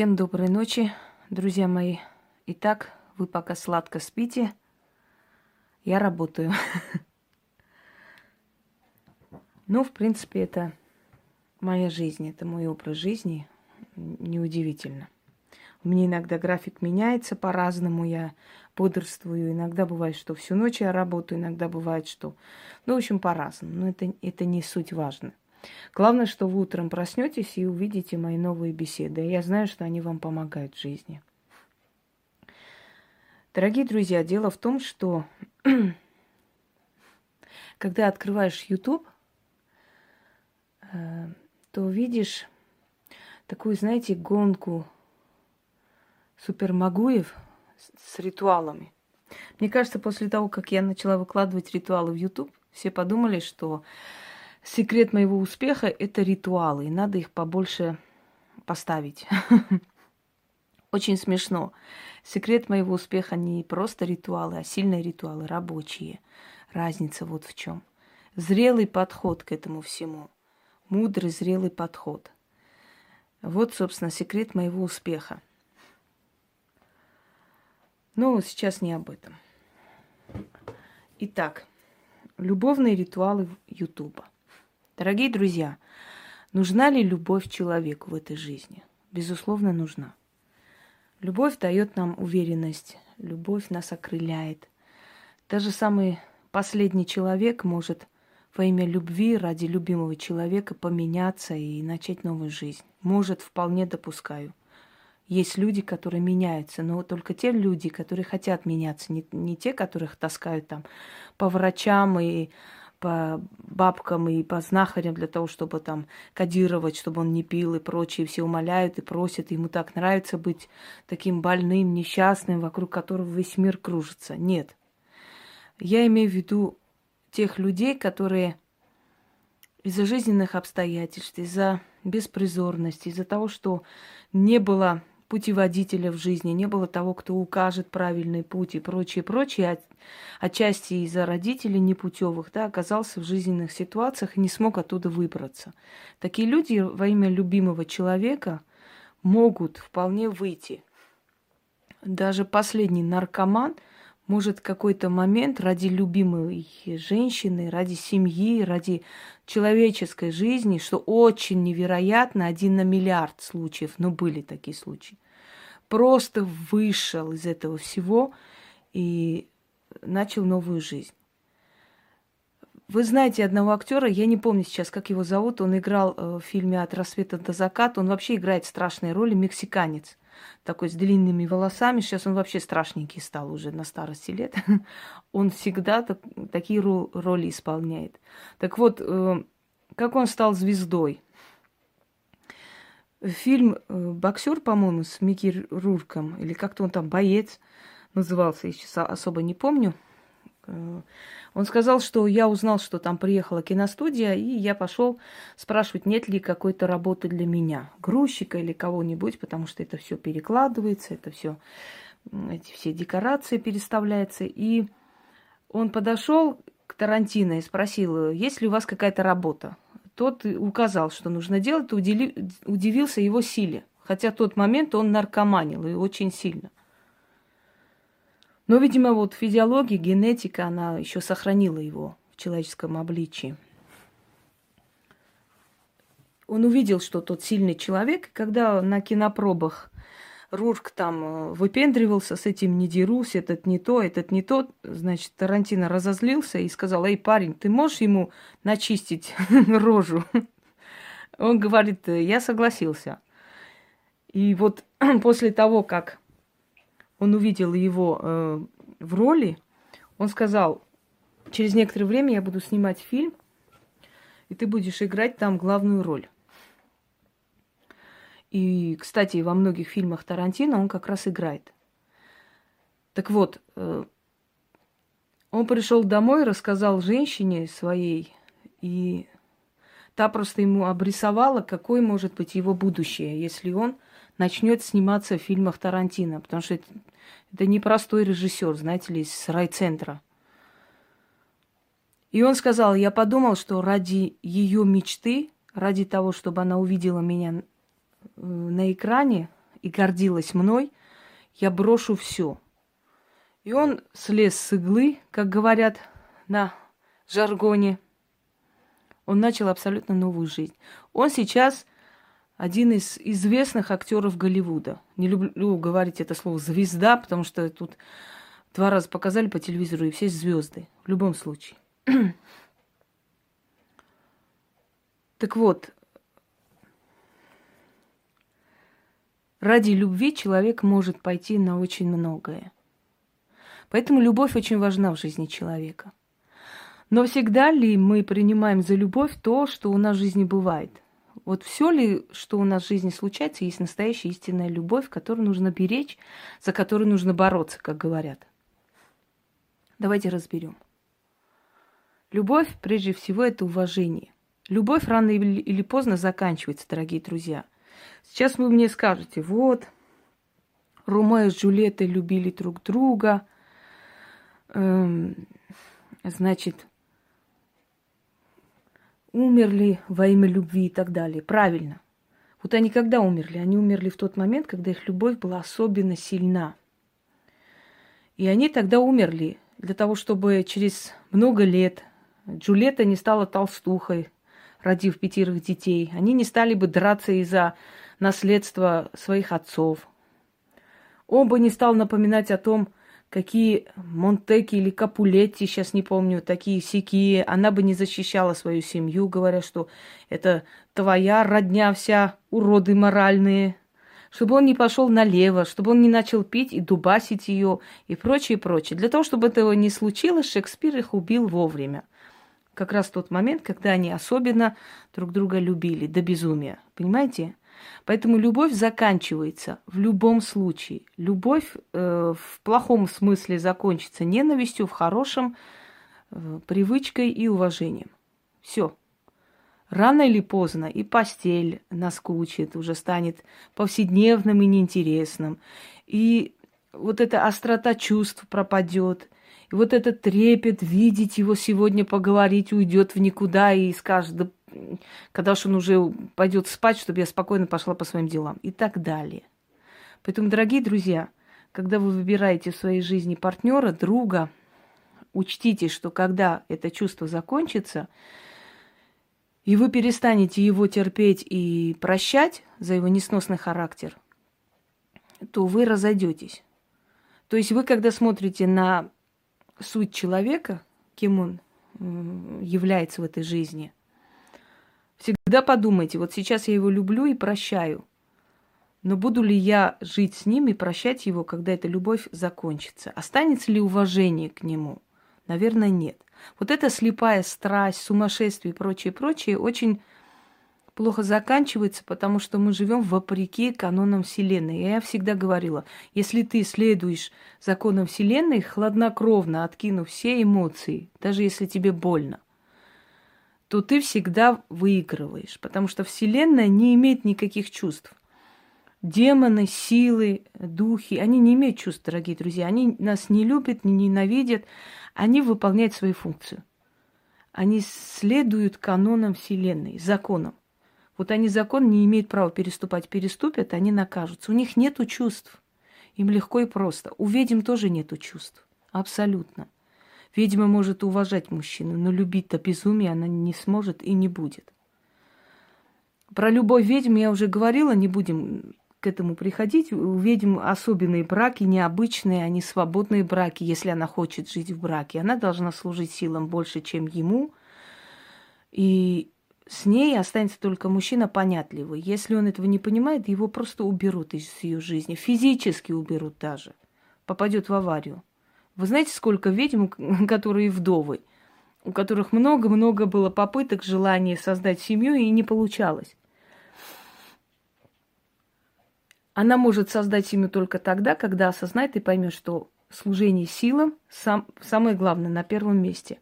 Всем доброй ночи, друзья мои. Итак, вы пока сладко спите, я работаю. Ну, в принципе, это моя жизнь, это мой образ жизни. Неудивительно. У меня иногда график меняется по-разному, я бодрствую. Иногда бывает, что всю ночь я работаю, иногда бывает, что... Ну, в общем, по-разному. Но это, это не суть важно. Главное, что вы утром проснетесь и увидите мои новые беседы. Я знаю, что они вам помогают в жизни. Дорогие друзья, дело в том, что когда открываешь YouTube, э, то видишь такую, знаете, гонку супермагуев с ритуалами. Мне кажется, после того, как я начала выкладывать ритуалы в YouTube, все подумали, что секрет моего успеха – это ритуалы, и надо их побольше поставить. Очень смешно. Секрет моего успеха не просто ритуалы, а сильные ритуалы, рабочие. Разница вот в чем. Зрелый подход к этому всему. Мудрый, зрелый подход. Вот, собственно, секрет моего успеха. Но сейчас не об этом. Итак, любовные ритуалы Ютуба. Дорогие друзья, нужна ли любовь человеку в этой жизни? Безусловно, нужна. Любовь дает нам уверенность, любовь нас окрыляет. Даже самый последний человек может во имя любви ради любимого человека поменяться и начать новую жизнь. Может, вполне допускаю. Есть люди, которые меняются, но только те люди, которые хотят меняться, не, не те, которых таскают там по врачам и по бабкам и по знахарям для того, чтобы там кодировать, чтобы он не пил и прочее. Все умоляют и просят. Ему так нравится быть таким больным, несчастным, вокруг которого весь мир кружится. Нет. Я имею в виду тех людей, которые из-за жизненных обстоятельств, из-за беспризорности, из-за того, что не было путеводителя в жизни, не было того, кто укажет правильный путь и прочее, прочее, от, отчасти из-за родителей непутевых, да, оказался в жизненных ситуациях и не смог оттуда выбраться. Такие люди во имя любимого человека могут вполне выйти. Даже последний наркоман может какой-то момент ради любимой женщины, ради семьи, ради человеческой жизни, что очень невероятно, один на миллиард случаев, но были такие случаи, просто вышел из этого всего и начал новую жизнь. Вы знаете одного актера, я не помню сейчас, как его зовут, он играл э, в фильме «От рассвета до заката», он вообще играет страшные роли, мексиканец, такой с длинными волосами, сейчас он вообще страшненький стал уже на старости лет, он всегда так, такие роли исполняет. Так вот, э, как он стал звездой? Фильм э, «Боксер», по-моему, с Микки Рурком, или как-то он там «Боец» назывался, я сейчас особо не помню. Э, он сказал, что я узнал, что там приехала киностудия, и я пошел спрашивать, нет ли какой-то работы для меня, грузчика или кого-нибудь, потому что это все перекладывается, это все, эти все декорации переставляются. И он подошел к Тарантино и спросил, есть ли у вас какая-то работа. Тот указал, что нужно делать, удивился его силе. Хотя в тот момент он наркоманил и очень сильно. Но, видимо, вот физиология, генетика, она еще сохранила его в человеческом обличии. Он увидел, что тот сильный человек, когда на кинопробах Рурк там э, выпендривался, с этим не дерусь, этот не то, этот не то. Значит, Тарантино разозлился и сказал, эй, парень, ты можешь ему начистить рожу? Он говорит, я согласился. И вот после того, как он увидел его э, в роли, он сказал, через некоторое время я буду снимать фильм, и ты будешь играть там главную роль. И, кстати, во многих фильмах Тарантино он как раз играет. Так вот, э, он пришел домой, рассказал женщине своей, и та просто ему обрисовала, какое может быть его будущее, если он начнет сниматься в фильмах Тарантино, потому что это, это непростой режиссер, знаете ли, из райцентра. И он сказал, я подумал, что ради ее мечты, ради того, чтобы она увидела меня э, на экране и гордилась мной, я брошу все. И он слез с иглы, как говорят на жаргоне. Он начал абсолютно новую жизнь. Он сейчас один из известных актеров Голливуда. Не люблю говорить это слово звезда, потому что тут два раза показали по телевизору, и все звезды. В любом случае. так вот, ради любви человек может пойти на очень многое. Поэтому любовь очень важна в жизни человека. Но всегда ли мы принимаем за любовь то, что у нас в жизни бывает? Вот все ли, что у нас в жизни случается, есть настоящая истинная любовь, которую нужно беречь, за которую нужно бороться, как говорят. Давайте разберем. Любовь, прежде всего, это уважение. Любовь рано или поздно заканчивается, дорогие друзья. Сейчас вы мне скажете, вот, Ромео с Джульеттой любили друг друга, эм, значит, умерли во имя любви и так далее. Правильно. Вот они когда умерли? Они умерли в тот момент, когда их любовь была особенно сильна. И они тогда умерли для того, чтобы через много лет Джульетта не стала толстухой, родив пятерых детей. Они не стали бы драться из-за наследства своих отцов. Он бы не стал напоминать о том, какие Монтеки или Капулетти, сейчас не помню, такие сякие. Она бы не защищала свою семью, говоря, что это твоя родня вся, уроды моральные. Чтобы он не пошел налево, чтобы он не начал пить и дубасить ее и прочее, прочее. Для того, чтобы этого не случилось, Шекспир их убил вовремя. Как раз тот момент, когда они особенно друг друга любили до безумия. Понимаете? Поэтому любовь заканчивается в любом случае. Любовь э, в плохом смысле закончится ненавистью, в хорошем э, привычкой и уважением. Все. Рано или поздно и постель наскучит, уже станет повседневным и неинтересным. И вот эта острота чувств пропадет. И вот этот трепет, видеть его сегодня, поговорить, уйдет в никуда и скажет, да когда уж он уже пойдет спать, чтобы я спокойно пошла по своим делам и так далее. Поэтому, дорогие друзья, когда вы выбираете в своей жизни партнера, друга, учтите, что когда это чувство закончится, и вы перестанете его терпеть и прощать за его несносный характер, то вы разойдетесь. То есть вы, когда смотрите на суть человека, кем он является в этой жизни – Всегда подумайте, вот сейчас я его люблю и прощаю. Но буду ли я жить с ним и прощать его, когда эта любовь закончится? Останется ли уважение к нему? Наверное, нет. Вот эта слепая страсть, сумасшествие и прочее, прочее очень плохо заканчивается, потому что мы живем вопреки канонам Вселенной. И я всегда говорила, если ты следуешь законам Вселенной, хладнокровно откинув все эмоции, даже если тебе больно, то ты всегда выигрываешь, потому что Вселенная не имеет никаких чувств. Демоны, силы, духи, они не имеют чувств, дорогие друзья. Они нас не любят, не ненавидят. Они выполняют свою функцию. Они следуют канонам Вселенной, законам. Вот они закон не имеют права переступать. Переступят, они накажутся. У них нет чувств. Им легко и просто. У ведьм тоже нет чувств. Абсолютно. Ведьма может уважать мужчину, но любить до безумия она не сможет и не будет. Про любовь ведьм я уже говорила, не будем к этому приходить. У ведьм особенные браки, необычные, они свободные браки, если она хочет жить в браке. Она должна служить силам больше, чем ему. И с ней останется только мужчина понятливый. Если он этого не понимает, его просто уберут из ее жизни. Физически уберут даже. Попадет в аварию. Вы знаете, сколько ведьм, которые вдовы, у которых много-много было попыток, желания создать семью, и не получалось. Она может создать семью только тогда, когда осознает и поймет, что служение силам сам, самое главное на первом месте.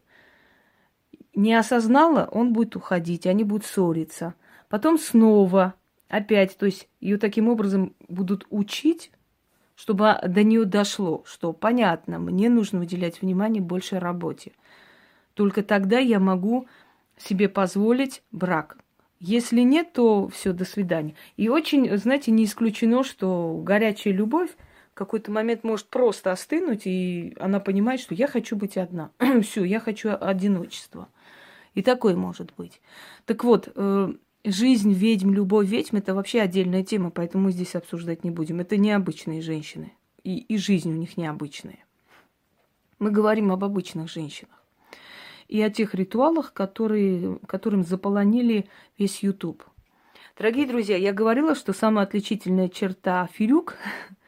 Не осознала, он будет уходить, они будут ссориться. Потом снова опять, то есть ее таким образом будут учить чтобы до нее дошло, что понятно, мне нужно уделять внимание больше работе. Только тогда я могу себе позволить брак. Если нет, то все, до свидания. И очень, знаете, не исключено, что горячая любовь в какой-то момент может просто остынуть, и она понимает, что я хочу быть одна. все, я хочу одиночества. И такое может быть. Так вот, э, жизнь ведьм, любовь ведьм – это вообще отдельная тема, поэтому мы здесь обсуждать не будем. Это необычные женщины, и, и жизнь у них необычная. Мы говорим об обычных женщинах и о тех ритуалах, которые, которым заполонили весь YouTube. Дорогие друзья, я говорила, что самая отличительная черта фирюк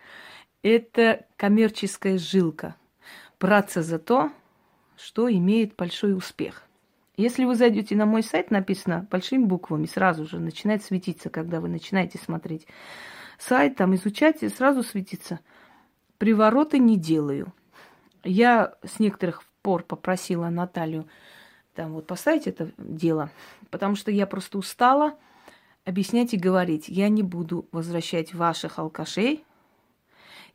– это коммерческая жилка. Браться за то, что имеет большой успех. Если вы зайдете на мой сайт, написано большими буквами, сразу же начинает светиться, когда вы начинаете смотреть сайт, там изучать, и сразу светится. Привороты не делаю. Я с некоторых пор попросила Наталью там вот поставить это дело, потому что я просто устала объяснять и говорить. Я не буду возвращать ваших алкашей,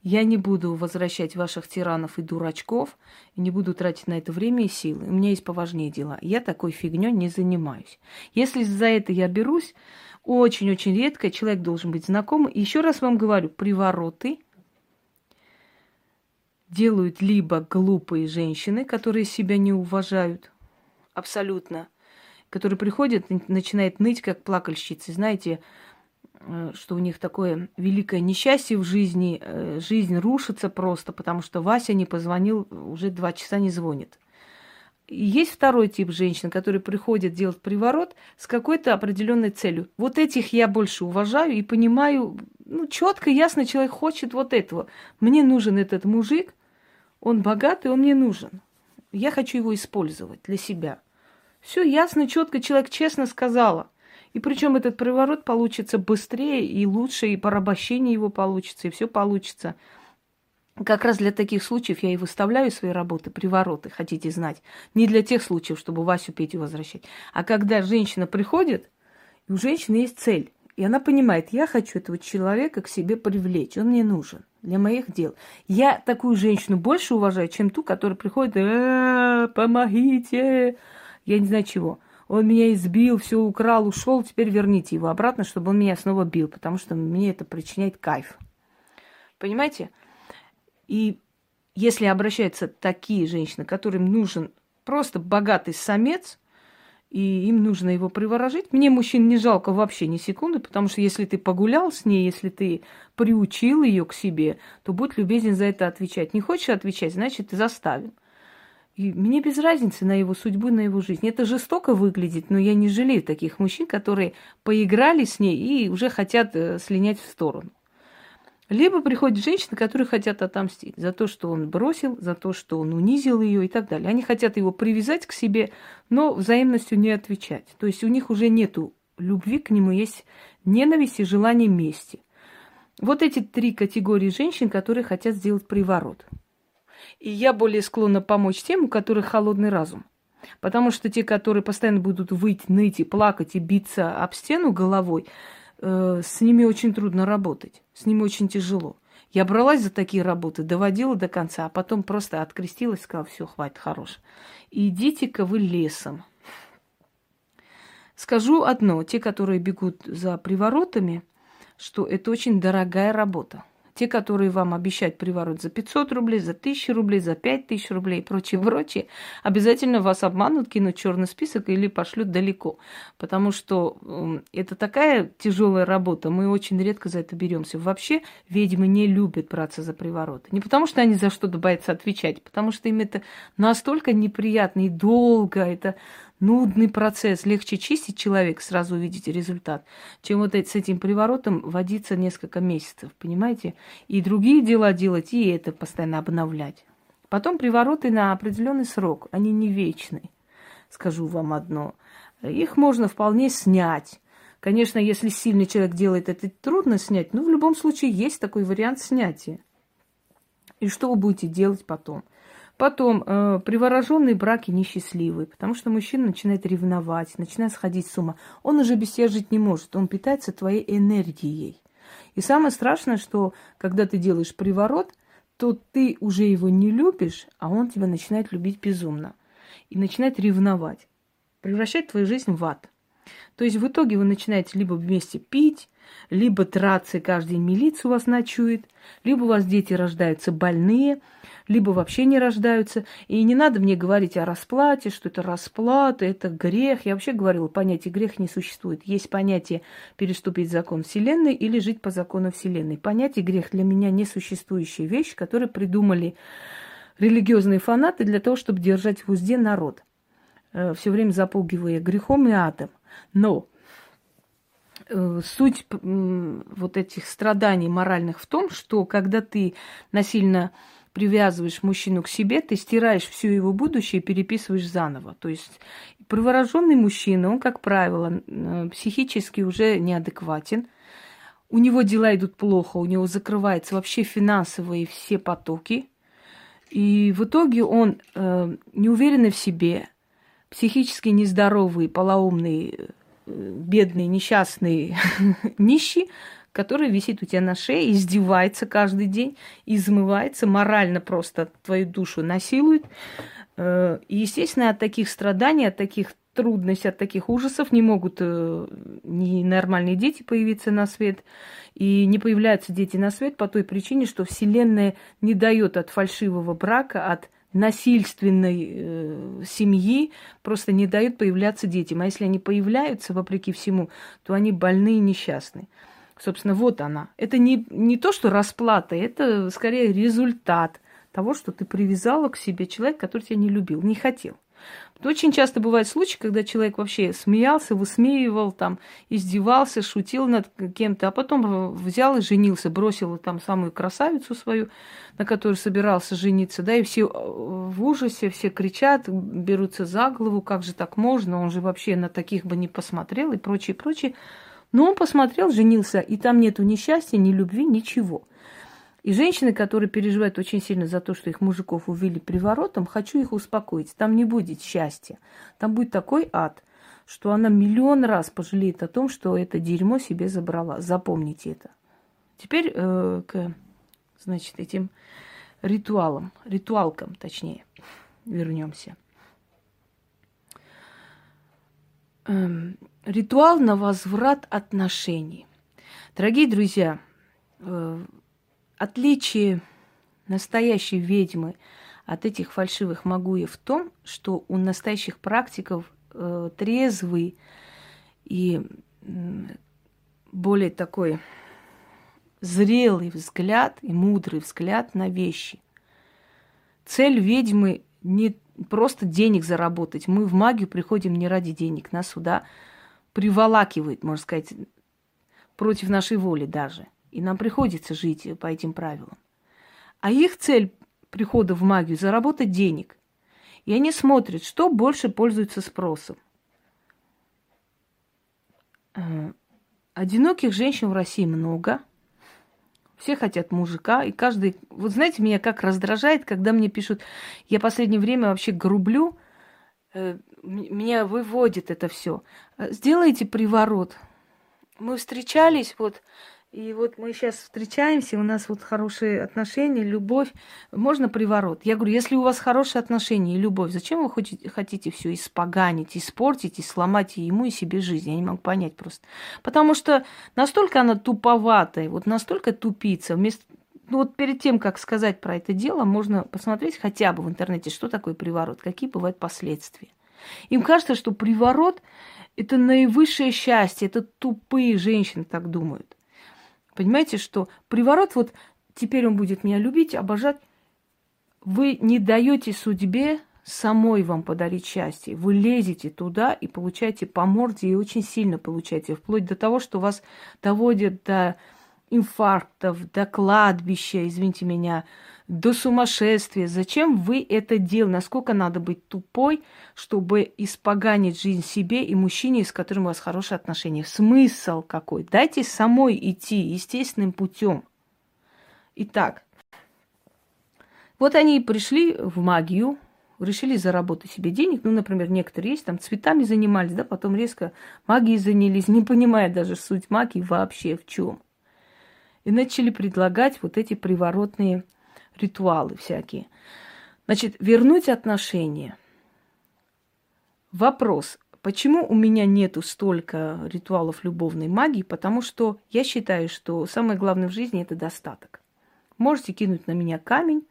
я не буду возвращать ваших тиранов и дурачков, и не буду тратить на это время и силы. У меня есть поважнее дела. Я такой фигней не занимаюсь. Если за это я берусь, очень-очень редко человек должен быть знакомый. Еще раз вам говорю, привороты делают либо глупые женщины, которые себя не уважают, абсолютно, которые приходят, начинают ныть, как плакальщицы. Знаете, что у них такое великое несчастье в жизни, э, жизнь рушится просто, потому что Вася не позвонил, уже два часа не звонит. Есть второй тип женщин, которые приходят делать приворот с какой-то определенной целью. Вот этих я больше уважаю и понимаю, ну, четко, ясно, человек хочет вот этого. Мне нужен этот мужик, он богатый, он мне нужен. Я хочу его использовать для себя. Все ясно, четко, человек честно сказала. И причем этот приворот получится быстрее и лучше, и порабощение его получится, и все получится. Как раз для таких случаев я и выставляю свои работы, привороты, хотите знать. Не для тех случаев, чтобы Васю Петю возвращать. А когда женщина приходит, у женщины есть цель. И она понимает, я хочу этого человека к себе привлечь, он мне нужен для моих дел. Я такую женщину больше уважаю, чем ту, которая приходит, э, помогите, я не знаю чего. Он меня избил, все украл, ушел, теперь верните его обратно, чтобы он меня снова бил, потому что мне это причиняет кайф. Понимаете? И если обращаются такие женщины, которым нужен просто богатый самец, и им нужно его приворожить. Мне мужчин не жалко вообще ни секунды, потому что если ты погулял с ней, если ты приучил ее к себе, то будь любезен за это отвечать. Не хочешь отвечать, значит, ты заставил. И мне без разницы на его судьбу, на его жизнь. Это жестоко выглядит, но я не жалею таких мужчин, которые поиграли с ней и уже хотят э, слинять в сторону. Либо приходят женщины, которые хотят отомстить за то, что он бросил, за то, что он унизил ее и так далее. Они хотят его привязать к себе, но взаимностью не отвечать. То есть у них уже нету любви к нему, есть ненависть и желание мести. Вот эти три категории женщин, которые хотят сделать приворот. И я более склонна помочь тем, у которых холодный разум. Потому что те, которые постоянно будут выть, ныть и плакать и биться об стену головой, э, с ними очень трудно работать, с ними очень тяжело. Я бралась за такие работы, доводила до конца, а потом просто открестилась, сказала, все, хватит, хорош. Идите-ка вы лесом. Скажу одно, те, которые бегут за приворотами, что это очень дорогая работа. Те, которые вам обещают приворот за 500 рублей, за 1000 рублей, за 5000 рублей и прочее, прочее, обязательно вас обманут, кинут черный список или пошлют далеко. Потому что это такая тяжелая работа, мы очень редко за это беремся. Вообще ведьмы не любят браться за привороты. Не потому что они за что-то боятся отвечать, потому что им это настолько неприятно и долго, это нудный процесс. Легче чистить человека, сразу увидеть результат, чем вот с этим приворотом водиться несколько месяцев, понимаете? И другие дела делать, и это постоянно обновлять. Потом привороты на определенный срок, они не вечные. Скажу вам одно. Их можно вполне снять. Конечно, если сильный человек делает это, трудно снять, но в любом случае есть такой вариант снятия. И что вы будете делать потом? Потом, э, привороженные браки несчастливые, потому что мужчина начинает ревновать, начинает сходить с ума. Он уже без тебя жить не может, он питается твоей энергией. И самое страшное, что когда ты делаешь приворот, то ты уже его не любишь, а он тебя начинает любить безумно. И начинает ревновать, превращать твою жизнь в ад. То есть в итоге вы начинаете либо вместе пить, либо драться, каждый день милицию вас ночует, либо у вас дети рождаются больные, либо вообще не рождаются. И не надо мне говорить о расплате, что это расплата, это грех. Я вообще говорила, понятие грех не существует. Есть понятие переступить закон Вселенной или жить по закону Вселенной. Понятие грех для меня несуществующая вещь, которую придумали религиозные фанаты для того, чтобы держать в узде народ, э, все время запугивая грехом и адом. Но Э, суть вот этих страданий моральных в том, что когда ты насильно привязываешь мужчину к себе, ты стираешь всю его будущее и переписываешь заново. То есть привороженный мужчина, он, как правило, э, психически уже неадекватен, у него дела идут плохо, у него закрываются вообще финансовые все потоки, и в итоге он э, неуверенный в себе, психически нездоровый, полоумный, бедный, несчастный, нищий, который висит у тебя на шее, издевается каждый день, измывается, морально просто твою душу насилует. Э, и, естественно, от таких страданий, от таких трудностей, от таких ужасов не могут э, ни нормальные дети появиться на свет. И не появляются дети на свет по той причине, что Вселенная не дает от фальшивого брака, от насильственной э, семьи просто не дают появляться детям. А если они появляются, вопреки всему, то они больные и несчастны. Собственно, вот она. Это не, не то, что расплата, это скорее результат того, что ты привязала к себе человека, который тебя не любил, не хотел. Очень часто бывают случаи, когда человек вообще смеялся, высмеивал, там, издевался, шутил над кем-то, а потом взял и женился, бросил там самую красавицу свою, на которой собирался жениться, да, и все э, в ужасе, все кричат, берутся за голову, как же так можно, он же вообще на таких бы не посмотрел и прочее, прочее. Но он посмотрел, женился, и там нету ни счастья, ни любви, ничего. И женщины, которые переживают очень сильно за то, что их мужиков увели приворотом, хочу их успокоить. Там не будет счастья. Там будет такой ад, что она миллион раз пожалеет о том, что это дерьмо себе забрала. Запомните это. Теперь э, к, значит, этим ритуалам, ритуалкам, точнее, вернемся. Эм, ритуал на возврат отношений. Дорогие друзья, э, Отличие настоящей ведьмы от этих фальшивых магуев в том, что у настоящих практиков э, трезвый и э, более такой зрелый взгляд и мудрый взгляд на вещи. Цель ведьмы не просто денег заработать. Мы в магию приходим не ради денег. Нас сюда приволакивает, можно сказать, против нашей воли даже. И нам приходится жить по этим правилам. А их цель прихода в магию – заработать денег. И они смотрят, что больше пользуется спросом. Э, одиноких женщин в России много. Все хотят мужика, и каждый... Вот знаете, меня как раздражает, когда мне пишут, я последнее время вообще грублю, э, меня выводит это все. Сделайте приворот. Мы встречались, вот и вот мы сейчас встречаемся, у нас вот хорошие отношения, любовь. Можно приворот? Я говорю, если у вас хорошие отношения и любовь, зачем вы хотите, хотите все испоганить, испортить и сломать ему, и себе жизнь? Я не могу понять просто. Потому что настолько она туповатая, вот настолько тупица. Вместо ну вот перед тем, как сказать про это дело, можно посмотреть хотя бы в интернете, что такое приворот, какие бывают последствия. Им кажется, что приворот – это наивысшее счастье, это тупые женщины так думают. Понимаете, что приворот, вот теперь он будет меня любить, обожать. Вы не даете судьбе самой вам подарить счастье. Вы лезете туда и получаете по морде, и очень сильно получаете, вплоть до того, что вас доводят до инфарктов, до кладбища, извините меня, до сумасшествия. Зачем вы это делаете? Насколько надо быть тупой, чтобы испоганить жизнь себе и мужчине, с которым у вас хорошие отношения? Смысл какой? Дайте самой идти естественным путем. Итак, вот они пришли в магию, решили заработать себе денег. Ну, например, некоторые есть, там цветами занимались, да, потом резко магией занялись, не понимая даже суть магии вообще в чем. И начали предлагать вот эти приворотные ритуалы всякие. Значит, вернуть отношения. Вопрос. Почему у меня нету столько ритуалов любовной магии? Потому что я считаю, что самое главное в жизни это достаток. Можете кинуть на меня камень,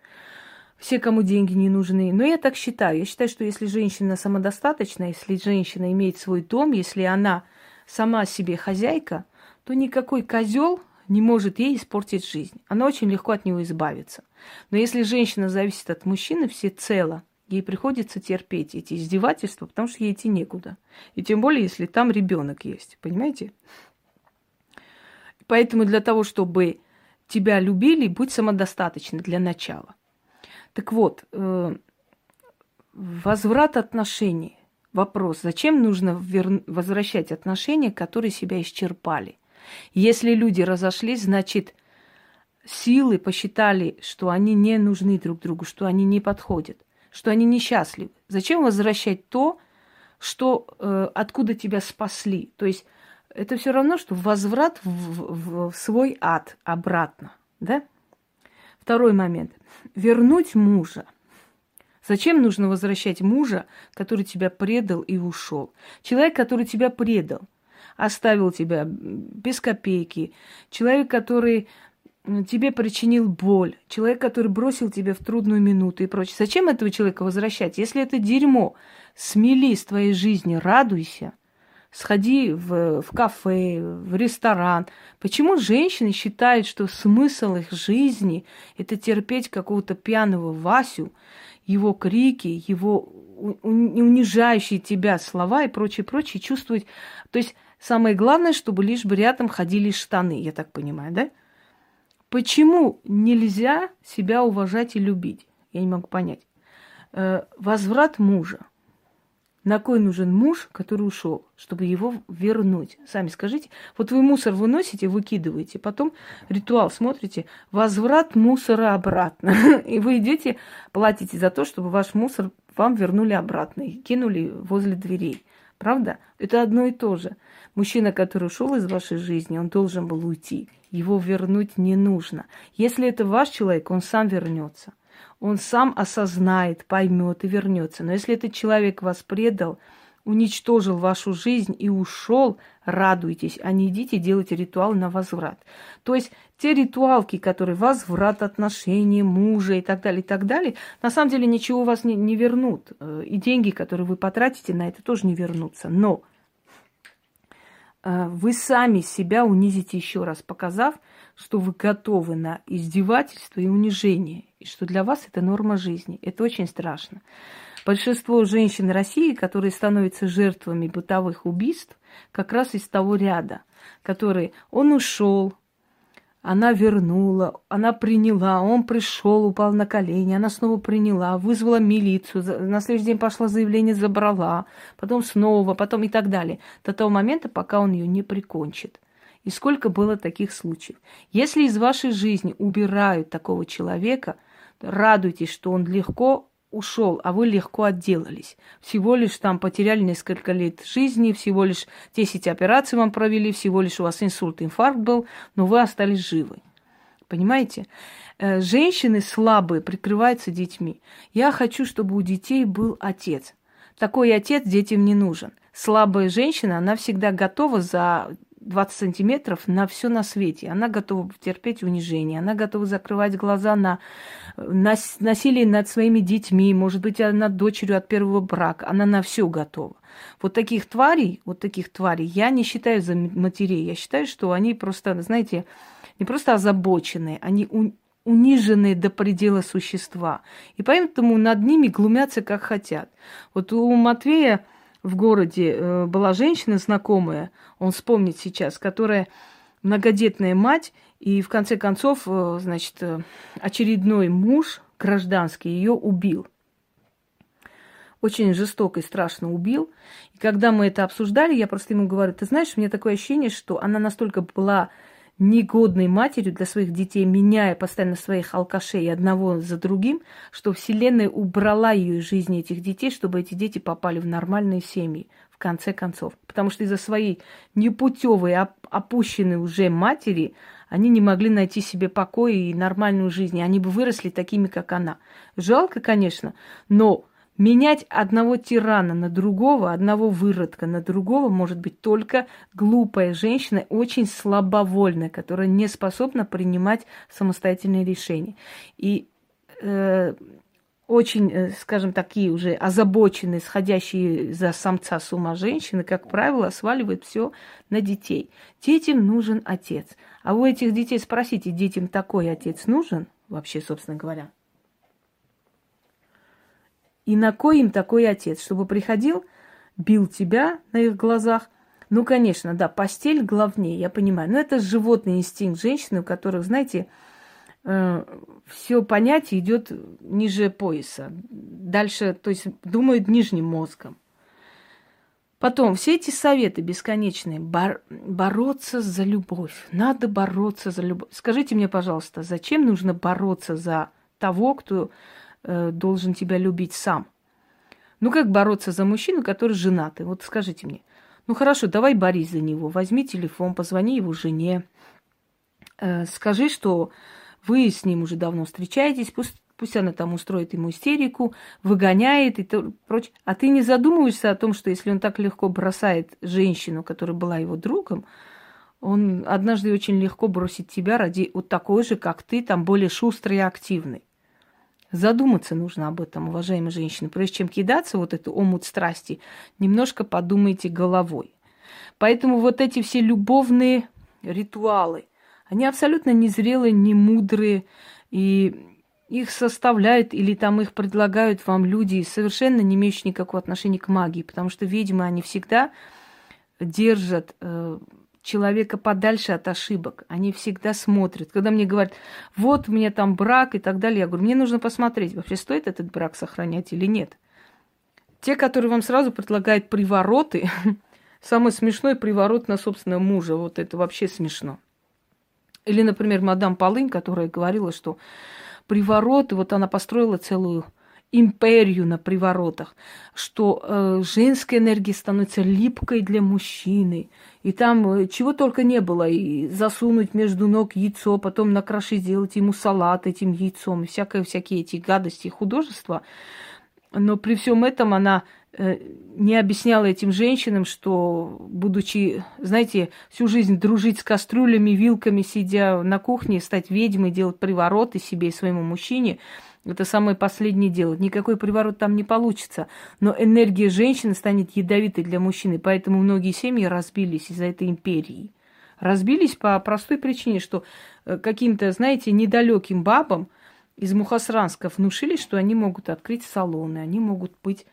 все, кому деньги не нужны. Но я так считаю. Я считаю, что если женщина самодостаточна, если женщина имеет свой дом, если она сама себе хозяйка, то никакой козел не может ей испортить жизнь. Она очень легко от него избавится. Но если женщина зависит от мужчины всецело, ей приходится терпеть эти издевательства, потому что ей идти некуда. И тем более, если там ребенок есть, понимаете? Поэтому для того, чтобы тебя любили, будь самодостаточной для начала. Так вот, э, возврат отношений. Вопрос, зачем нужно возвращать отношения, которые себя исчерпали? Если люди разошлись, значит, силы посчитали, что они не нужны друг другу, что они не подходят, что они несчастливы. Зачем возвращать то, что э, откуда тебя спасли? То есть это все равно, что возврат в, в, в свой ад обратно, да? Второй момент. Вернуть мужа. Зачем нужно возвращать мужа, который тебя предал и ушел? Человек, который тебя предал, оставил тебя без копейки. Человек, который тебе причинил боль. Человек, который бросил тебя в трудную минуту и прочее. Зачем этого человека возвращать? Если это дерьмо, смели с твоей жизни, радуйся – сходи в, в кафе, в ресторан. Почему женщины считают, что смысл их жизни – это терпеть какого-то пьяного Васю, его крики, его унижающие тебя слова и прочее, прочее, чувствовать. То есть самое главное, чтобы лишь бы рядом ходили штаны, я так понимаю, да? Почему нельзя себя уважать и любить? Я не могу понять. Э, возврат мужа – на кой нужен муж, который ушел, чтобы его вернуть? Сами скажите. Вот вы мусор выносите, выкидываете, потом ритуал смотрите, возврат мусора обратно. И вы идете, платите за то, чтобы ваш мусор вам вернули обратно и кинули возле дверей. Правда? Это одно и то же. Мужчина, который ушел из вашей жизни, он должен был уйти. Его вернуть не нужно. Если это ваш человек, он сам вернется он сам осознает, поймет и вернется. Но если этот человек вас предал, уничтожил вашу жизнь и ушел, радуйтесь, а не идите делать ритуал на возврат. То есть те ритуалки, которые возврат отношений мужа и так далее, и так далее, на самом деле ничего у вас не, не вернут. Э, и деньги, которые вы потратите на это, тоже не вернутся. Но э, вы сами себя унизите еще раз, показав, что вы готовы на издевательство и унижение, и что для вас это норма жизни. Это очень страшно. Большинство женщин России, которые становятся жертвами бытовых убийств, как раз из того ряда, который он ушел, она вернула, она приняла, он пришел, упал на колени, она снова приняла, вызвала милицию, на следующий день пошла заявление, забрала, потом снова, потом и так далее, до того момента, пока он ее не прикончит. И сколько было таких случаев. Если из вашей жизни убирают такого человека, радуйтесь, что он легко ушел, а вы легко отделались. Всего лишь там потеряли несколько лет жизни, всего лишь 10 операций вам провели, всего лишь у вас инсульт, инфаркт был, но вы остались живы. Понимаете? Э, женщины слабые прикрываются детьми. Я хочу, чтобы у детей был отец. Такой отец детям не нужен. Слабая женщина, она всегда готова за 20 сантиметров на все на свете. Она готова терпеть унижение, она готова закрывать глаза на насилие над своими детьми, может быть, над дочерью от первого брака. Она на все готова. Вот таких тварей, вот таких тварей я не считаю за матерей. Я считаю, что они просто, знаете, не просто озабоченные, они униженные до предела существа. И поэтому над ними глумятся как хотят. Вот у Матвея в городе э, была женщина знакомая, он вспомнит сейчас, которая многодетная мать, и в конце концов, э, значит, э, очередной муж гражданский ее убил. Очень жестоко и страшно убил. И когда мы это обсуждали, я просто ему говорю, ты знаешь, у меня такое ощущение, что она настолько была негодной матерью для своих детей, меняя постоянно своих алкашей одного за другим, что Вселенная убрала ее из жизни этих детей, чтобы эти дети попали в нормальные семьи, в конце концов. Потому что из-за своей непутевой, опущенной уже матери, они не могли найти себе покой и нормальную жизнь. Они бы выросли такими, как она. Жалко, конечно, но Менять одного тирана на другого, одного выродка на другого может быть только глупая женщина, очень слабовольная, которая не способна принимать самостоятельные решения. И э, очень, э, скажем, такие уже озабоченные, сходящие за самца с ума женщины, как правило, сваливают все на детей. Детям нужен отец. А у этих детей спросите, детям такой отец нужен, вообще, собственно говоря? И на кой им такой отец? Чтобы приходил, бил тебя на их глазах. Ну, конечно, да, постель главнее, я понимаю. Но это животный инстинкт женщины, у которых, знаете, э, все понятие идет ниже пояса. Дальше, то есть думают нижним мозгом. Потом, все эти советы бесконечные, бор- бороться за любовь. Надо бороться за любовь. Скажите мне, пожалуйста, зачем нужно бороться за того, кто э, должен тебя любить сам. Ну как бороться за мужчину, который женатый? Вот скажите мне. Ну хорошо, давай борись за него. Возьми телефон, позвони его жене. Э, скажи, что вы с ним уже давно встречаетесь, пусть, пусть она там устроит ему истерику, выгоняет и то, прочее. А ты не задумываешься о том, что если он так легко бросает женщину, которая была его другом, он однажды очень легко бросит тебя ради вот такой же, как ты, там более шустрый и активный. Задуматься нужно об этом, уважаемые женщины. Прежде чем кидаться вот эту омут страсти, немножко подумайте головой. Поэтому вот эти все любовные ритуалы, они абсолютно незрелые, не мудрые, и их составляют или там их предлагают вам люди, совершенно не имеющие никакого отношения к магии, потому что ведьмы, они всегда держат э, человека подальше от ошибок. Они всегда смотрят. Когда мне говорят, вот у меня там брак и так далее, я говорю, мне нужно посмотреть, вообще стоит этот брак сохранять или нет. Те, которые вам сразу предлагают привороты, самый смешной приворот на собственного мужа, вот это вообще смешно. Или, например, мадам Полынь, которая говорила, что привороты, вот она построила целую империю на приворотах, что э, женская энергия становится липкой для мужчины, и там э, чего только не было, и засунуть между ног яйцо, потом на краше сделать ему салат этим яйцом, и всякое, всякие эти гадости художества. Но при всем этом она э, не объясняла этим женщинам, что, будучи, знаете, всю жизнь дружить с кастрюлями, вилками, сидя на кухне, стать ведьмой, делать привороты себе и своему мужчине – это самое последнее дело. Никакой приворот там не получится. Но энергия женщины станет ядовитой для мужчины. Поэтому многие семьи разбились из-за этой империи. Разбились по простой причине, что э, каким-то, знаете, недалеким бабам из Мухасранска внушили, что они могут открыть салоны, они могут быть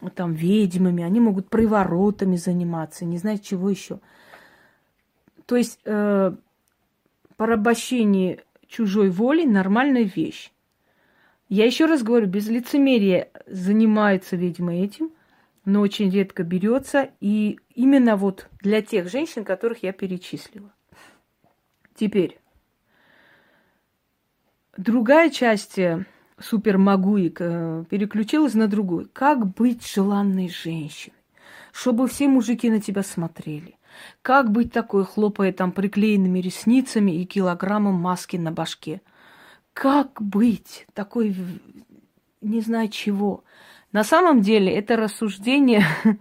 э, там ведьмами, они могут приворотами заниматься, не знаю чего еще. То есть э, порабощение чужой воли нормальная вещь. Я еще раз говорю, без лицемерия занимается, видимо, этим, но очень редко берется. И именно вот для тех женщин, которых я перечислила. Теперь, другая часть э, супермагуик э, переключилась на другую. Как быть желанной женщиной? Чтобы все мужики на тебя смотрели. Как быть такой, хлопая там приклеенными ресницами и килограммом маски на башке – как быть такой, не знаю чего. На самом деле это рассуждение,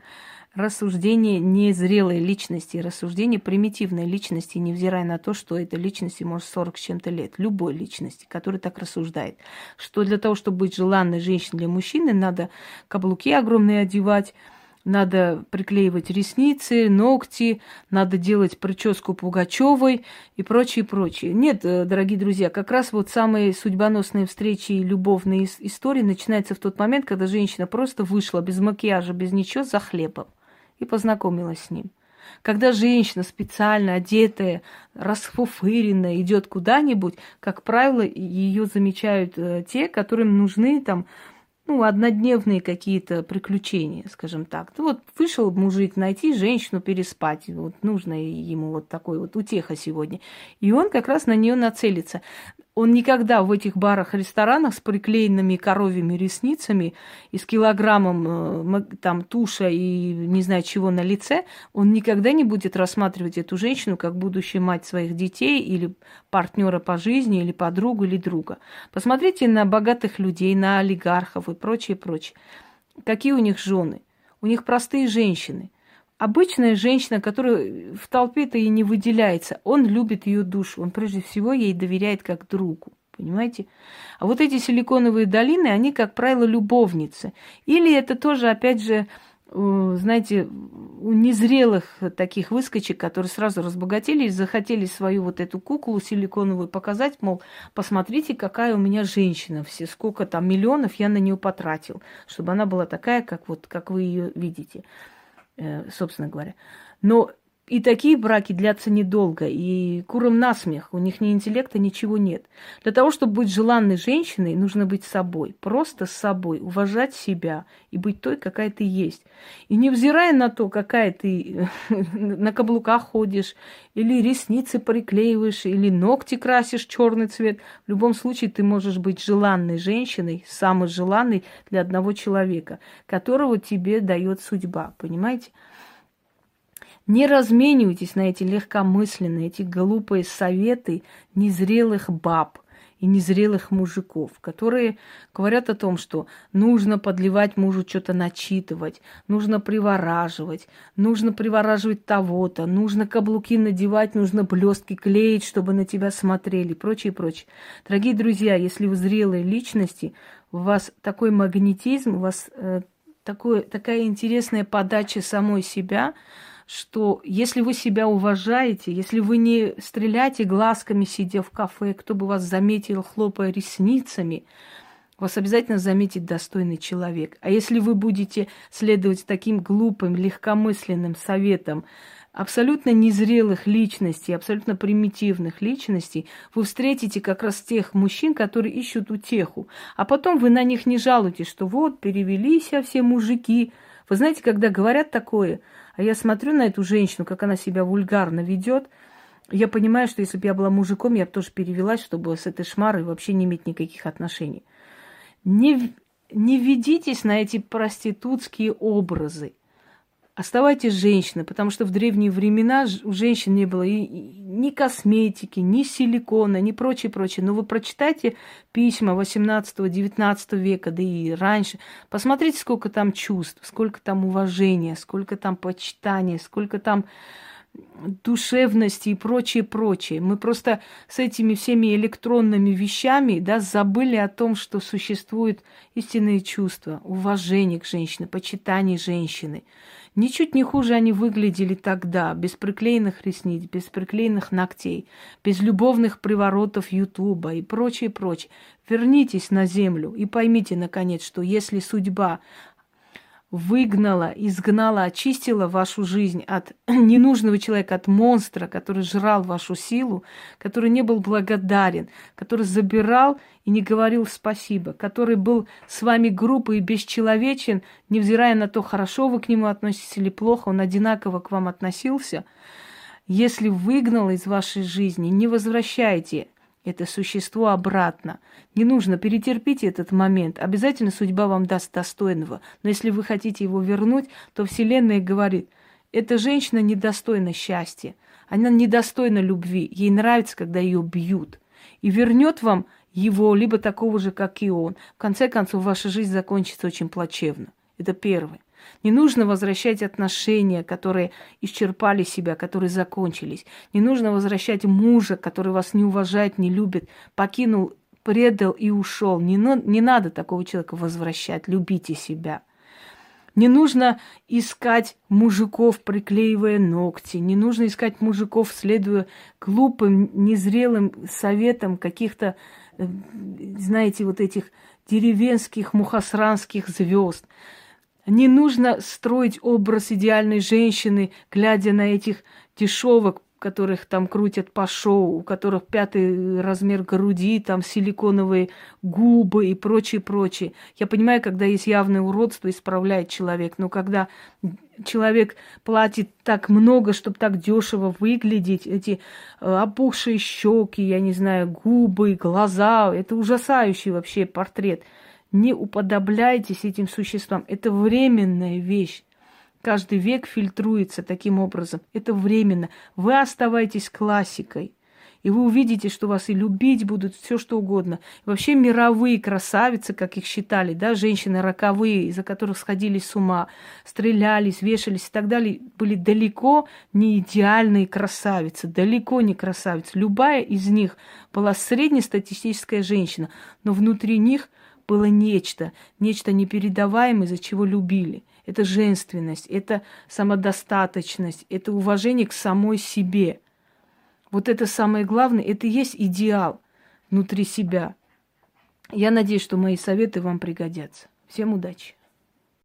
рассуждение незрелой личности, рассуждение примитивной личности, невзирая на то, что этой личности может 40 с чем-то лет, любой личности, которая так рассуждает, что для того, чтобы быть желанной женщиной для мужчины, надо каблуки огромные одевать, надо приклеивать ресницы, ногти, надо делать прическу Пугачевой и прочее, прочее. Нет, э, дорогие друзья, как раз вот самые судьбоносные встречи и любовные истории начинаются в тот момент, когда женщина просто вышла без макияжа, без ничего, за хлебом и познакомилась с ним. Когда женщина специально одетая, расфуфыренная идет куда-нибудь, как правило, ее замечают э, те, которым нужны там ну, однодневные какие-то приключения, скажем так. Ну, вот вышел мужик найти женщину переспать, вот нужно ему вот такой вот утеха сегодня. И он как раз на нее нацелится он никогда в этих барах, ресторанах с приклеенными коровьими ресницами и с килограммом э, там туша и не знаю чего на лице, он никогда не будет рассматривать эту женщину как будущую мать своих детей или партнера по жизни, или подругу, или друга. Посмотрите на богатых людей, на олигархов и прочее, прочее. какие у них жены? У них простые женщины. Обычная женщина, которая в толпе-то и не выделяется, он любит ее душу, он прежде всего ей доверяет как другу. Понимаете? А вот эти силиконовые долины, они, как правило, любовницы. Или это тоже, опять же, знаете, у незрелых таких выскочек, которые сразу разбогатели и захотели свою вот эту куклу силиконовую показать, мол, посмотрите, какая у меня женщина, все сколько там миллионов я на нее потратил, чтобы она была такая, как вот, как вы ее видите, э, собственно говоря. Но и такие браки длятся недолго, и курам насмех, у них ни интеллекта, ничего нет. Для того, чтобы быть желанной женщиной, нужно быть собой, просто с собой, уважать себя и быть той, какая ты есть. И невзирая на то, какая ты на каблуках ходишь, или ресницы приклеиваешь, или ногти красишь черный цвет, в любом случае ты можешь быть желанной женщиной, самой желанной для одного человека, которого тебе дает судьба, понимаете? Не разменивайтесь на эти легкомысленные, эти глупые советы незрелых баб и незрелых мужиков, которые говорят о том, что нужно подливать мужу что-то начитывать, нужно привораживать, нужно привораживать того-то, нужно каблуки надевать, нужно блестки клеить, чтобы на тебя смотрели, прочее, прочее. Дорогие друзья, если вы зрелые личности, у вас такой магнетизм, у вас э, такой, такая интересная подача самой себя – что если вы себя уважаете, если вы не стреляете глазками, сидя в кафе, кто бы вас заметил, хлопая ресницами, вас обязательно заметит достойный человек. А если вы будете следовать таким глупым, легкомысленным советам абсолютно незрелых личностей, абсолютно примитивных личностей, вы встретите как раз тех мужчин, которые ищут утеху. А потом вы на них не жалуетесь, что вот, перевелись все мужики. Вы знаете, когда говорят такое – а я смотрю на эту женщину, как она себя вульгарно ведет. Я понимаю, что если бы я была мужиком, я бы тоже перевелась, чтобы с этой шмарой вообще не иметь никаких отношений. Не, не ведитесь на эти проститутские образы. Оставайтесь женщиной, потому что в древние времена у женщин не было и, и, ни косметики, ни силикона, ни прочее, прочее. Но вы прочитайте письма 18-19 века, да и раньше. Посмотрите, сколько там чувств, сколько там уважения, сколько там почитания, сколько там душевности и прочее, прочее. Мы просто с этими всеми электронными вещами да, забыли о том, что существуют истинные чувства, уважение к женщине, почитание женщины. Ничуть не хуже они выглядели тогда, без приклеенных ресниц, без приклеенных ногтей, без любовных приворотов Ютуба и прочее, прочее. Вернитесь на землю и поймите, наконец, что если судьба выгнала, изгнала, очистила вашу жизнь от ненужного человека, от монстра, который жрал вашу силу, который не был благодарен, который забирал и не говорил спасибо, который был с вами грубо и бесчеловечен, невзирая на то, хорошо вы к нему относитесь или плохо, он одинаково к вам относился. Если выгнал из вашей жизни, не возвращайте это существо обратно. Не нужно, перетерпите этот момент. Обязательно судьба вам даст достойного. Но если вы хотите его вернуть, то Вселенная говорит, эта женщина недостойна счастья. Она недостойна любви. Ей нравится, когда ее бьют. И вернет вам его, либо такого же, как и он. В конце концов, ваша жизнь закончится очень плачевно. Это первое. Не нужно возвращать отношения, которые исчерпали себя, которые закончились. Не нужно возвращать мужа, который вас не уважает, не любит, покинул, предал и ушел. Не, не надо такого человека возвращать. Любите себя. Не нужно искать мужиков, приклеивая ногти. Не нужно искать мужиков, следуя глупым, незрелым советам каких-то, знаете, вот этих деревенских мухосранских звезд. Не нужно строить образ идеальной женщины, глядя на этих дешевок, которых там крутят по шоу, у которых пятый размер груди, там силиконовые губы и прочее, прочее. Я понимаю, когда есть явное уродство, исправляет человек, но когда человек платит так много, чтобы так дешево выглядеть, эти э, опухшие щеки, я не знаю, губы, глаза, это ужасающий вообще портрет – не уподобляйтесь этим существам. Это временная вещь. Каждый век фильтруется таким образом. Это временно. Вы оставайтесь классикой. И вы увидите, что вас и любить будут, все что угодно. Вообще мировые красавицы, как их считали, да, женщины роковые, из-за которых сходили с ума, стрелялись, вешались и так далее, были далеко не идеальные красавицы, далеко не красавицы. Любая из них была среднестатистическая женщина, но внутри них было нечто, нечто непередаваемое, за чего любили. Это женственность, это самодостаточность, это уважение к самой себе – вот это самое главное, это и есть идеал внутри себя. Я надеюсь, что мои советы вам пригодятся. Всем удачи!